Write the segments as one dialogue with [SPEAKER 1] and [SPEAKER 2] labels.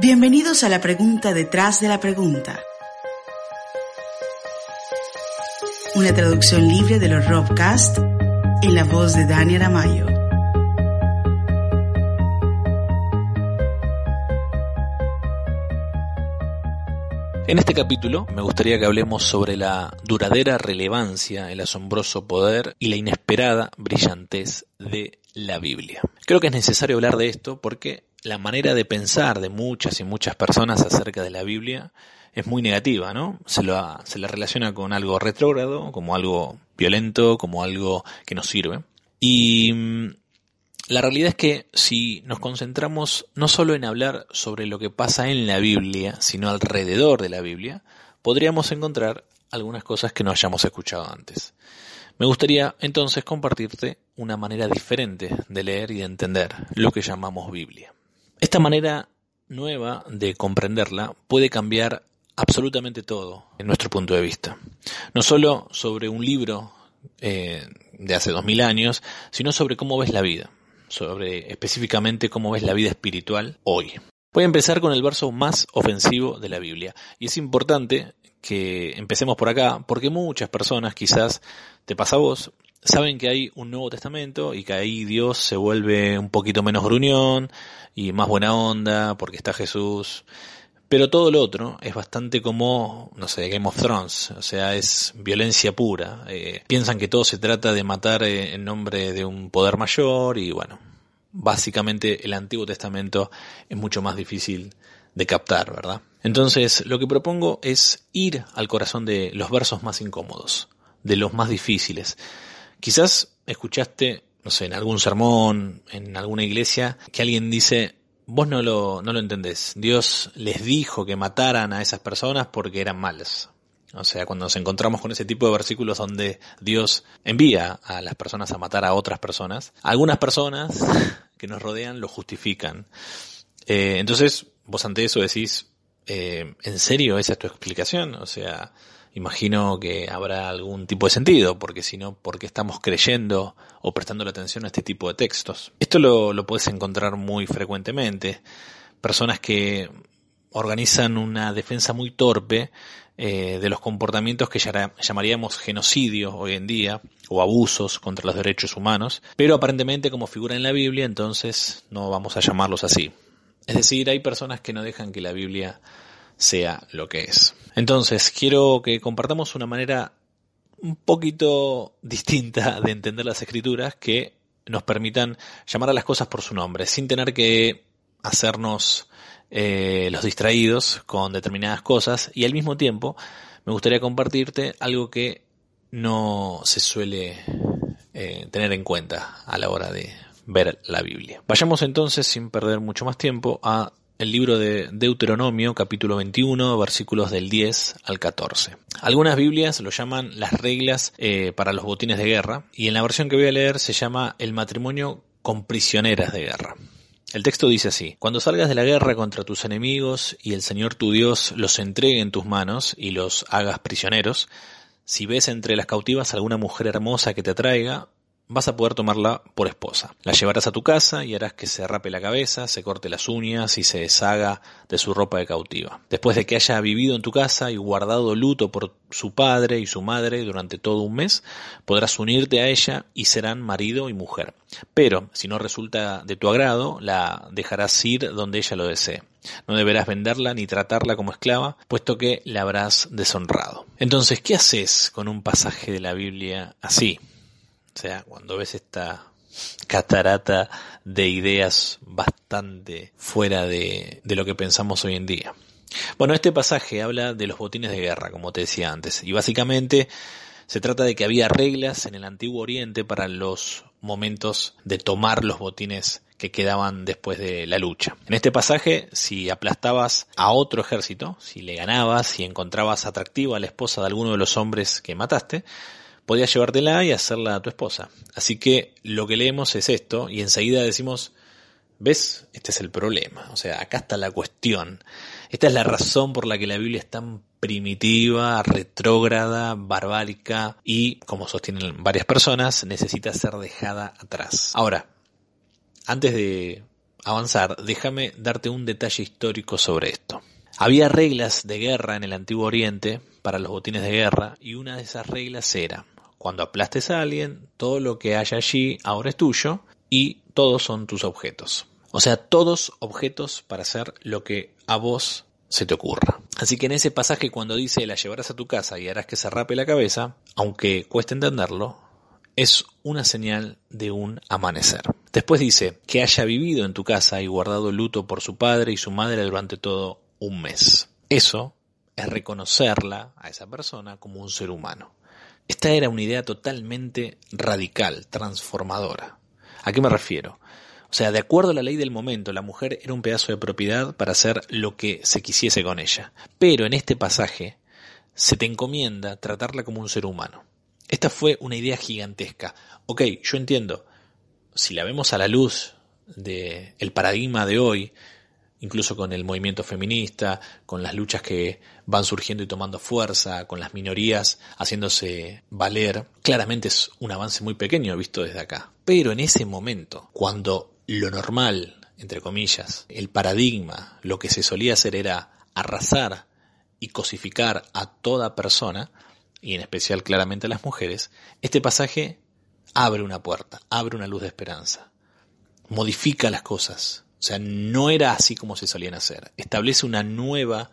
[SPEAKER 1] Bienvenidos a la pregunta detrás de la pregunta. Una traducción libre de los Robcast en la voz de Daniel Amayo.
[SPEAKER 2] En este capítulo me gustaría que hablemos sobre la duradera relevancia, el asombroso poder y la inesperada brillantez de la Biblia. Creo que es necesario hablar de esto porque la manera de pensar de muchas y muchas personas acerca de la Biblia es muy negativa, ¿no? Se, lo, se la relaciona con algo retrógrado, como algo violento, como algo que no sirve. Y mm, la realidad es que si nos concentramos no solo en hablar sobre lo que pasa en la Biblia, sino alrededor de la Biblia, podríamos encontrar algunas cosas que no hayamos escuchado antes. Me gustaría entonces compartirte una manera diferente de leer y de entender lo que llamamos Biblia. Esta manera nueva de comprenderla puede cambiar absolutamente todo en nuestro punto de vista. No solo sobre un libro eh, de hace dos mil años, sino sobre cómo ves la vida, sobre específicamente cómo ves la vida espiritual hoy. Voy a empezar con el verso más ofensivo de la Biblia. Y es importante que empecemos por acá, porque muchas personas, quizás te pasa a vos, saben que hay un Nuevo Testamento y que ahí Dios se vuelve un poquito menos gruñón y más buena onda porque está Jesús. Pero todo lo otro es bastante como, no sé, Game of Thrones, o sea, es violencia pura. Eh, piensan que todo se trata de matar eh, en nombre de un poder mayor y bueno, básicamente el Antiguo Testamento es mucho más difícil de captar, ¿verdad? Entonces, lo que propongo es ir al corazón de los versos más incómodos, de los más difíciles, Quizás escuchaste, no sé, en algún sermón, en alguna iglesia, que alguien dice, vos no lo, no lo entendés. Dios les dijo que mataran a esas personas porque eran malas. O sea, cuando nos encontramos con ese tipo de versículos donde Dios envía a las personas a matar a otras personas, algunas personas que nos rodean lo justifican. Eh, entonces, vos ante eso decís, eh, ¿en serio esa es tu explicación? O sea, imagino que habrá algún tipo de sentido, porque si no, ¿por qué estamos creyendo o prestando la atención a este tipo de textos? Esto lo, puedes encontrar muy frecuentemente. Personas que organizan una defensa muy torpe eh, de los comportamientos que llamaríamos genocidio hoy en día o abusos contra los derechos humanos, pero aparentemente como figura en la Biblia, entonces no vamos a llamarlos así. Es decir, hay personas que no dejan que la Biblia sea lo que es. Entonces, quiero que compartamos una manera un poquito distinta de entender las escrituras que nos permitan llamar a las cosas por su nombre, sin tener que hacernos eh, los distraídos con determinadas cosas y al mismo tiempo me gustaría compartirte algo que no se suele eh, tener en cuenta a la hora de ver la Biblia. Vayamos entonces, sin perder mucho más tiempo, a el libro de Deuteronomio, capítulo 21, versículos del 10 al 14. Algunas Biblias lo llaman las reglas eh, para los botines de guerra, y en la versión que voy a leer se llama el matrimonio con prisioneras de guerra. El texto dice así, Cuando salgas de la guerra contra tus enemigos y el Señor tu Dios los entregue en tus manos y los hagas prisioneros, si ves entre las cautivas alguna mujer hermosa que te atraiga, vas a poder tomarla por esposa. La llevarás a tu casa y harás que se rape la cabeza, se corte las uñas y se deshaga de su ropa de cautiva. Después de que haya vivido en tu casa y guardado luto por su padre y su madre durante todo un mes, podrás unirte a ella y serán marido y mujer. Pero, si no resulta de tu agrado, la dejarás ir donde ella lo desee. No deberás venderla ni tratarla como esclava, puesto que la habrás deshonrado. Entonces, ¿qué haces con un pasaje de la Biblia así? O sea, cuando ves esta catarata de ideas bastante fuera de, lo que pensamos hoy en día. Bueno, este pasaje habla de los botines de guerra, como te decía antes, y básicamente se trata de que había reglas en el antiguo Oriente para los momentos de tomar los botines que quedaban después de la lucha. En este pasaje, si aplastabas a otro ejército, si le ganabas, si encontrabas atractiva a la esposa de alguno de los hombres que mataste, podías llevártela y hacerla a tu esposa. Así que lo que leemos es esto y enseguida decimos, ¿ves? Este es el problema. O sea, acá está la cuestión. Esta es la razón por la que la Biblia es tan primitiva, retrógrada, barbárica y, como sostienen varias personas, necesita ser dejada atrás. Ahora, antes de avanzar, déjame darte un detalle histórico sobre esto. Había reglas de guerra en el Antiguo Oriente para los botines de guerra y una de esas reglas era, cuando aplastes a alguien, todo lo que haya allí ahora es tuyo y todos son tus objetos. O sea, todos objetos para hacer lo que a vos se te ocurra. Así que en ese pasaje cuando dice la llevarás a tu casa y harás que se rape la cabeza, aunque cueste entenderlo, es una señal de un amanecer. Después dice que haya vivido en tu casa y guardado luto por su padre y su madre durante todo un mes. Eso es reconocerla a esa persona como un ser humano. Esta era una idea totalmente radical, transformadora. ¿A qué me refiero? O sea, de acuerdo a la ley del momento, la mujer era un pedazo de propiedad para hacer lo que se quisiese con ella. Pero en este pasaje se te encomienda tratarla como un ser humano. Esta fue una idea gigantesca. Ok, yo entiendo, si la vemos a la luz del el paradigma de hoy, incluso con el movimiento feminista, con las luchas que van surgiendo y tomando fuerza, con las minorías haciéndose valer, claramente es un avance muy pequeño visto desde acá. Pero en ese momento, cuando lo normal, entre comillas, el paradigma, lo que se solía hacer era arrasar y cosificar a toda persona, y en especial claramente a las mujeres, este pasaje abre una puerta, abre una luz de esperanza, modifica las cosas. O sea, no era así como se solían hacer. Establece una nueva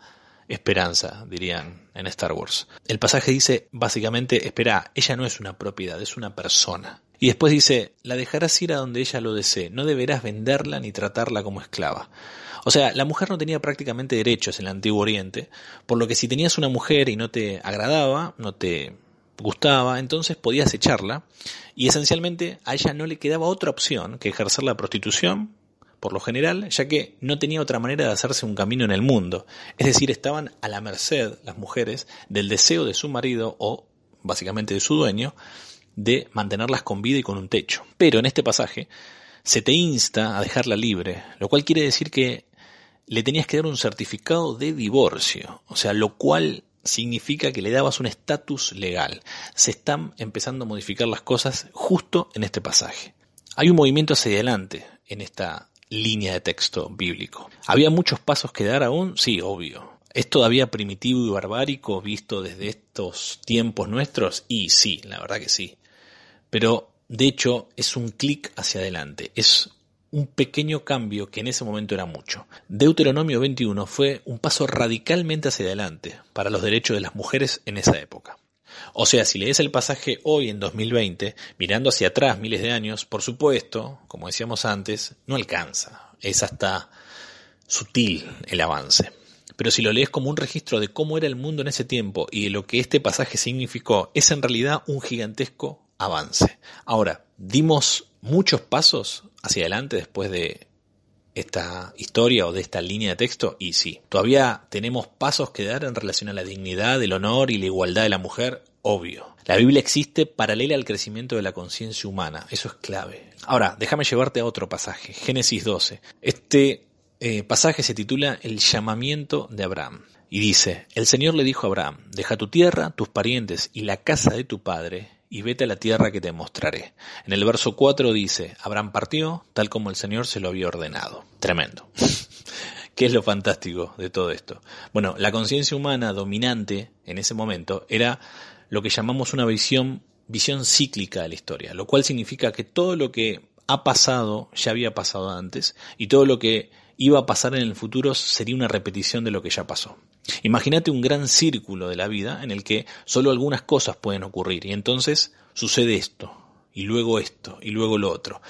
[SPEAKER 2] esperanza, dirían en Star Wars. El pasaje dice básicamente, espera, ella no es una propiedad, es una persona. Y después dice, la dejarás ir a donde ella lo desee, no deberás venderla ni tratarla como esclava. O sea, la mujer no tenía prácticamente derechos en el Antiguo Oriente, por lo que si tenías una mujer y no te agradaba, no te gustaba, entonces podías echarla y esencialmente a ella no le quedaba otra opción que ejercer la prostitución, por lo general, ya que no tenía otra manera de hacerse un camino en el mundo. Es decir, estaban a la merced, las mujeres, del deseo de su marido o básicamente de su dueño, de mantenerlas con vida y con un techo. Pero en este pasaje se te insta a dejarla libre, lo cual quiere decir que le tenías que dar un certificado de divorcio, o sea, lo cual significa que le dabas un estatus legal. Se están empezando a modificar las cosas justo en este pasaje. Hay un movimiento hacia adelante en esta línea de texto bíblico. ¿Había muchos pasos que dar aún? Sí, obvio. ¿Es todavía primitivo y barbárico visto desde estos tiempos nuestros? Y sí, la verdad que sí pero de hecho es un clic hacia adelante, es un pequeño cambio que en ese momento era mucho. Deuteronomio 21 fue un paso radicalmente hacia adelante para los derechos de las mujeres en esa época. O sea, si lees el pasaje hoy en 2020, mirando hacia atrás miles de años, por supuesto, como decíamos antes, no alcanza. Es hasta sutil el avance. Pero si lo lees como un registro de cómo era el mundo en ese tiempo y de lo que este pasaje significó, es en realidad un gigantesco avance. Ahora, dimos muchos pasos hacia adelante después de esta historia o de esta línea de texto y sí, todavía tenemos pasos que dar en relación a la dignidad, el honor y la igualdad de la mujer, obvio. La Biblia existe paralela al crecimiento de la conciencia humana, eso es clave. Ahora, déjame llevarte a otro pasaje, Génesis 12. Este eh, pasaje se titula El llamamiento de Abraham. Y dice, el Señor le dijo a Abraham, deja tu tierra, tus parientes y la casa de tu padre, y vete a la tierra que te mostraré. En el verso 4 dice, Abraham partió tal como el Señor se lo había ordenado. Tremendo. ¿Qué es lo fantástico de todo esto? Bueno, la conciencia humana dominante en ese momento era lo que llamamos una visión, visión cíclica de la historia, lo cual significa que todo lo que ha pasado ya había pasado antes y todo lo que iba a pasar en el futuro sería una repetición de lo que ya pasó. Imagínate un gran círculo de la vida en el que solo algunas cosas pueden ocurrir y entonces sucede esto, y luego esto, y luego lo otro.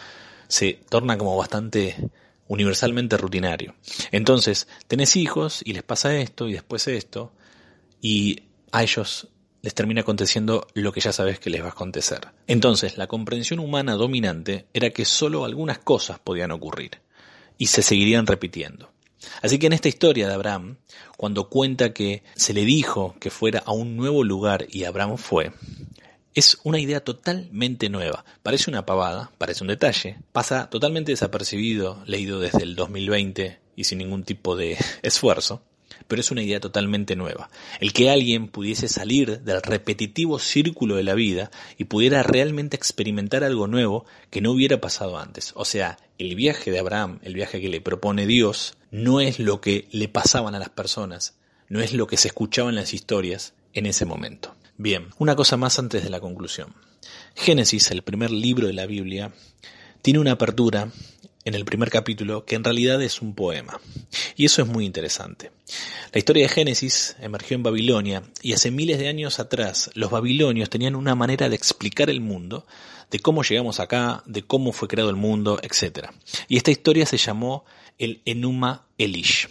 [SPEAKER 2] Se torna como bastante universalmente rutinario. Entonces, tenés hijos y les pasa esto y después esto, y a ellos les termina aconteciendo lo que ya sabes que les va a acontecer. Entonces, la comprensión humana dominante era que solo algunas cosas podían ocurrir y se seguirían repitiendo. Así que en esta historia de Abraham, cuando cuenta que se le dijo que fuera a un nuevo lugar y Abraham fue, es una idea totalmente nueva. Parece una pavada, parece un detalle, pasa totalmente desapercibido, leído desde el 2020 y sin ningún tipo de esfuerzo. Pero es una idea totalmente nueva. El que alguien pudiese salir del repetitivo círculo de la vida y pudiera realmente experimentar algo nuevo que no hubiera pasado antes. O sea, el viaje de Abraham, el viaje que le propone Dios, no es lo que le pasaban a las personas, no es lo que se escuchaba en las historias en ese momento. Bien, una cosa más antes de la conclusión. Génesis, el primer libro de la Biblia, tiene una apertura en el primer capítulo que en realidad es un poema. Y eso es muy interesante. La historia de Génesis emergió en Babilonia y hace miles de años atrás los babilonios tenían una manera de explicar el mundo, de cómo llegamos acá, de cómo fue creado el mundo, etc. Y esta historia se llamó el Enuma Elish.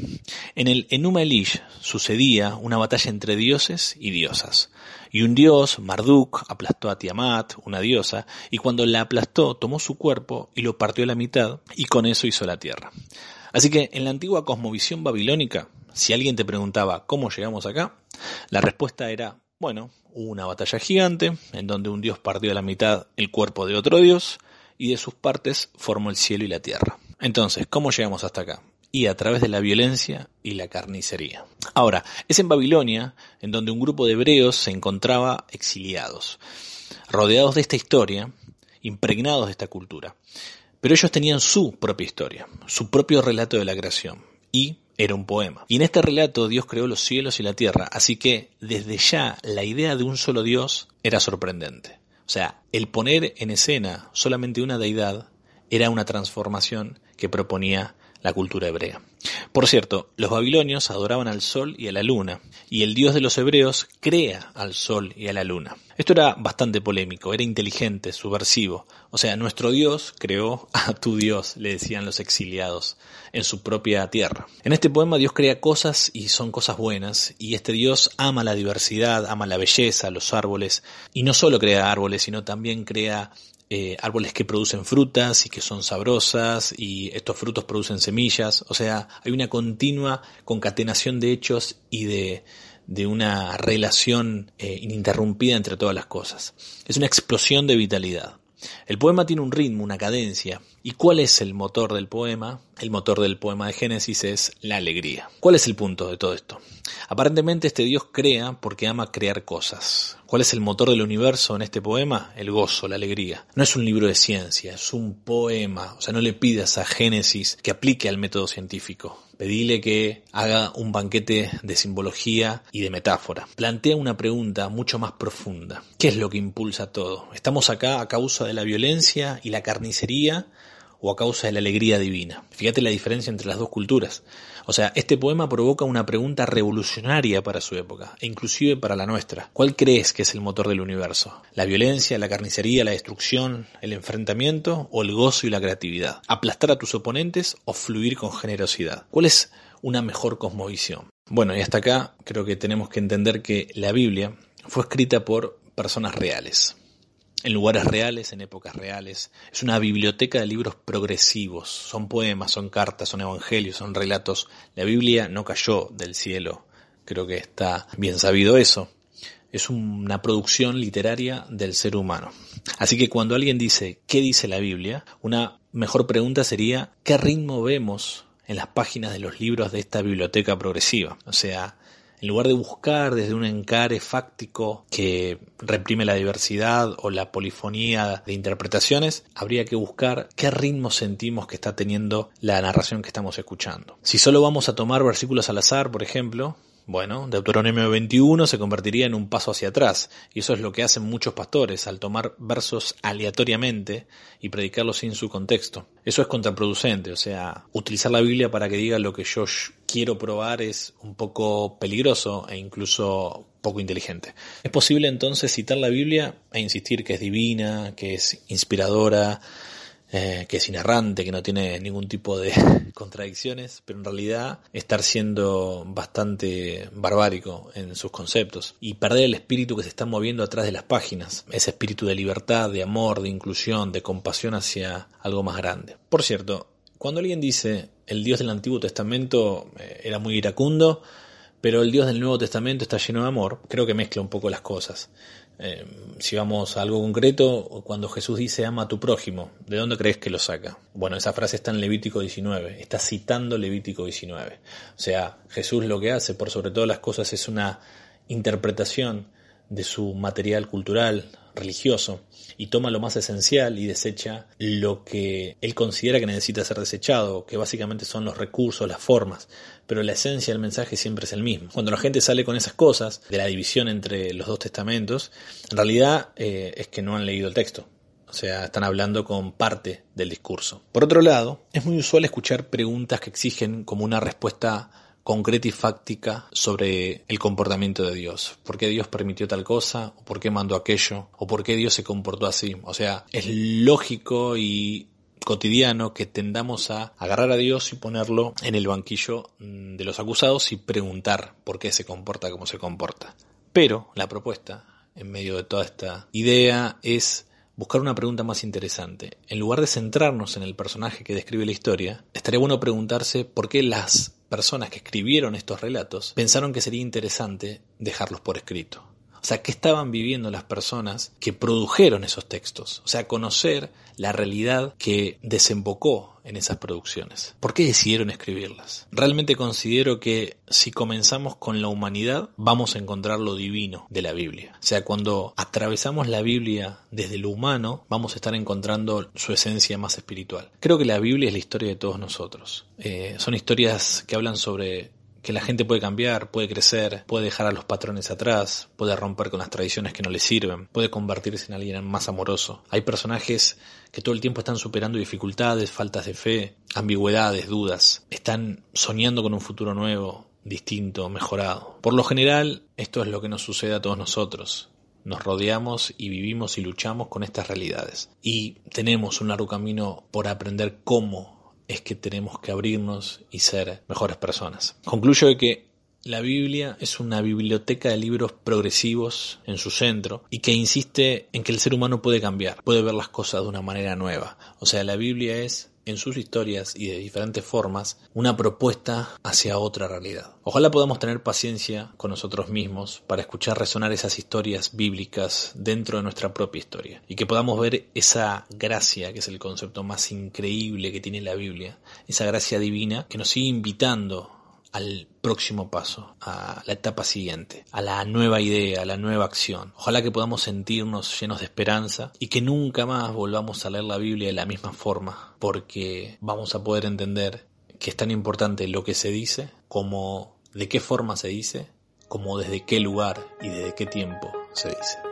[SPEAKER 2] En el Enuma Elish sucedía una batalla entre dioses y diosas. Y un dios, Marduk, aplastó a Tiamat, una diosa, y cuando la aplastó tomó su cuerpo y lo partió a la mitad, y con eso hizo la tierra. Así que en la antigua cosmovisión babilónica, si alguien te preguntaba cómo llegamos acá, la respuesta era, bueno, hubo una batalla gigante en donde un dios partió a la mitad el cuerpo de otro dios y de sus partes formó el cielo y la tierra. Entonces, ¿cómo llegamos hasta acá? Y a través de la violencia y la carnicería. Ahora, es en Babilonia en donde un grupo de hebreos se encontraba exiliados, rodeados de esta historia, impregnados de esta cultura. Pero ellos tenían su propia historia, su propio relato de la creación, y era un poema. Y en este relato Dios creó los cielos y la tierra, así que desde ya la idea de un solo Dios era sorprendente. O sea, el poner en escena solamente una deidad era una transformación que proponía la cultura hebrea. Por cierto, los babilonios adoraban al sol y a la luna, y el dios de los hebreos crea al sol y a la luna. Esto era bastante polémico, era inteligente, subversivo. O sea, nuestro dios creó a tu dios, le decían los exiliados, en su propia tierra. En este poema Dios crea cosas y son cosas buenas, y este dios ama la diversidad, ama la belleza, los árboles, y no solo crea árboles, sino también crea eh, árboles que producen frutas y que son sabrosas y estos frutos producen semillas. O sea, hay una continua concatenación de hechos y de, de una relación eh, ininterrumpida entre todas las cosas. Es una explosión de vitalidad. El poema tiene un ritmo, una cadencia. ¿Y cuál es el motor del poema? El motor del poema de Génesis es la alegría. ¿Cuál es el punto de todo esto? Aparentemente este Dios crea porque ama crear cosas. ¿Cuál es el motor del universo en este poema? El gozo, la alegría. No es un libro de ciencia, es un poema. O sea, no le pidas a Génesis que aplique al método científico. Pedile que haga un banquete de simbología y de metáfora. Plantea una pregunta mucho más profunda. ¿Qué es lo que impulsa todo? ¿Estamos acá a causa de la violencia y la carnicería o a causa de la alegría divina. Fíjate la diferencia entre las dos culturas. O sea, este poema provoca una pregunta revolucionaria para su época, e inclusive para la nuestra. ¿Cuál crees que es el motor del universo? ¿La violencia, la carnicería, la destrucción, el enfrentamiento o el gozo y la creatividad? ¿Aplastar a tus oponentes o fluir con generosidad? ¿Cuál es una mejor cosmovisión? Bueno, y hasta acá creo que tenemos que entender que la Biblia fue escrita por personas reales en lugares reales, en épocas reales. Es una biblioteca de libros progresivos. Son poemas, son cartas, son evangelios, son relatos. La Biblia no cayó del cielo. Creo que está bien sabido eso. Es una producción literaria del ser humano. Así que cuando alguien dice, ¿qué dice la Biblia? Una mejor pregunta sería, ¿qué ritmo vemos en las páginas de los libros de esta biblioteca progresiva? O sea, en lugar de buscar desde un encare fáctico que reprime la diversidad o la polifonía de interpretaciones, habría que buscar qué ritmo sentimos que está teniendo la narración que estamos escuchando. Si solo vamos a tomar versículos al azar, por ejemplo, bueno, Deuteronomio 21 se convertiría en un paso hacia atrás, y eso es lo que hacen muchos pastores al tomar versos aleatoriamente y predicarlos sin su contexto. Eso es contraproducente, o sea, utilizar la Biblia para que diga lo que yo quiero probar es un poco peligroso e incluso poco inteligente. Es posible entonces citar la Biblia e insistir que es divina, que es inspiradora, eh, que es inerrante, que no tiene ningún tipo de contradicciones, pero en realidad estar siendo bastante barbárico en sus conceptos y perder el espíritu que se está moviendo atrás de las páginas, ese espíritu de libertad, de amor, de inclusión, de compasión hacia algo más grande. Por cierto, cuando alguien dice el Dios del Antiguo Testamento eh, era muy iracundo, pero el Dios del Nuevo Testamento está lleno de amor, creo que mezcla un poco las cosas. Eh, si vamos a algo concreto, cuando Jesús dice ama a tu prójimo, ¿de dónde crees que lo saca? Bueno, esa frase está en Levítico 19, está citando Levítico 19. O sea, Jesús lo que hace por sobre todas las cosas es una interpretación de su material cultural, religioso, y toma lo más esencial y desecha lo que él considera que necesita ser desechado, que básicamente son los recursos, las formas, pero la esencia del mensaje siempre es el mismo. Cuando la gente sale con esas cosas, de la división entre los dos testamentos, en realidad eh, es que no han leído el texto. O sea, están hablando con parte del discurso. Por otro lado, es muy usual escuchar preguntas que exigen como una respuesta concreta y fáctica sobre el comportamiento de Dios. ¿Por qué Dios permitió tal cosa? ¿O por qué mandó aquello? ¿O por qué Dios se comportó así? O sea, es lógico y cotidiano que tendamos a agarrar a Dios y ponerlo en el banquillo mm, de los acusados y preguntar por qué se comporta como se comporta. Pero la propuesta, en medio de toda esta idea, es buscar una pregunta más interesante. En lugar de centrarnos en el personaje que describe la historia, estaría bueno preguntarse por qué las personas que escribieron estos relatos pensaron que sería interesante dejarlos por escrito. O sea, ¿qué estaban viviendo las personas que produjeron esos textos? O sea, conocer la realidad que desembocó en esas producciones. ¿Por qué decidieron escribirlas? Realmente considero que si comenzamos con la humanidad, vamos a encontrar lo divino de la Biblia. O sea, cuando atravesamos la Biblia desde lo humano, vamos a estar encontrando su esencia más espiritual. Creo que la Biblia es la historia de todos nosotros. Eh, son historias que hablan sobre que la gente puede cambiar, puede crecer, puede dejar a los patrones atrás, puede romper con las tradiciones que no le sirven, puede convertirse en alguien más amoroso. Hay personajes que todo el tiempo están superando dificultades, faltas de fe, ambigüedades, dudas. Están soñando con un futuro nuevo, distinto, mejorado. Por lo general, esto es lo que nos sucede a todos nosotros. Nos rodeamos y vivimos y luchamos con estas realidades. Y tenemos un largo camino por aprender cómo es que tenemos que abrirnos y ser mejores personas. Concluyo de que la Biblia es una biblioteca de libros progresivos en su centro y que insiste en que el ser humano puede cambiar, puede ver las cosas de una manera nueva. O sea, la Biblia es en sus historias y de diferentes formas una propuesta hacia otra realidad. Ojalá podamos tener paciencia con nosotros mismos para escuchar resonar esas historias bíblicas dentro de nuestra propia historia y que podamos ver esa gracia, que es el concepto más increíble que tiene la Biblia, esa gracia divina que nos sigue invitando al próximo paso, a la etapa siguiente, a la nueva idea, a la nueva acción. Ojalá que podamos sentirnos llenos de esperanza y que nunca más volvamos a leer la Biblia de la misma forma, porque vamos a poder entender que es tan importante lo que se dice como de qué forma se dice, como desde qué lugar y desde qué tiempo se dice.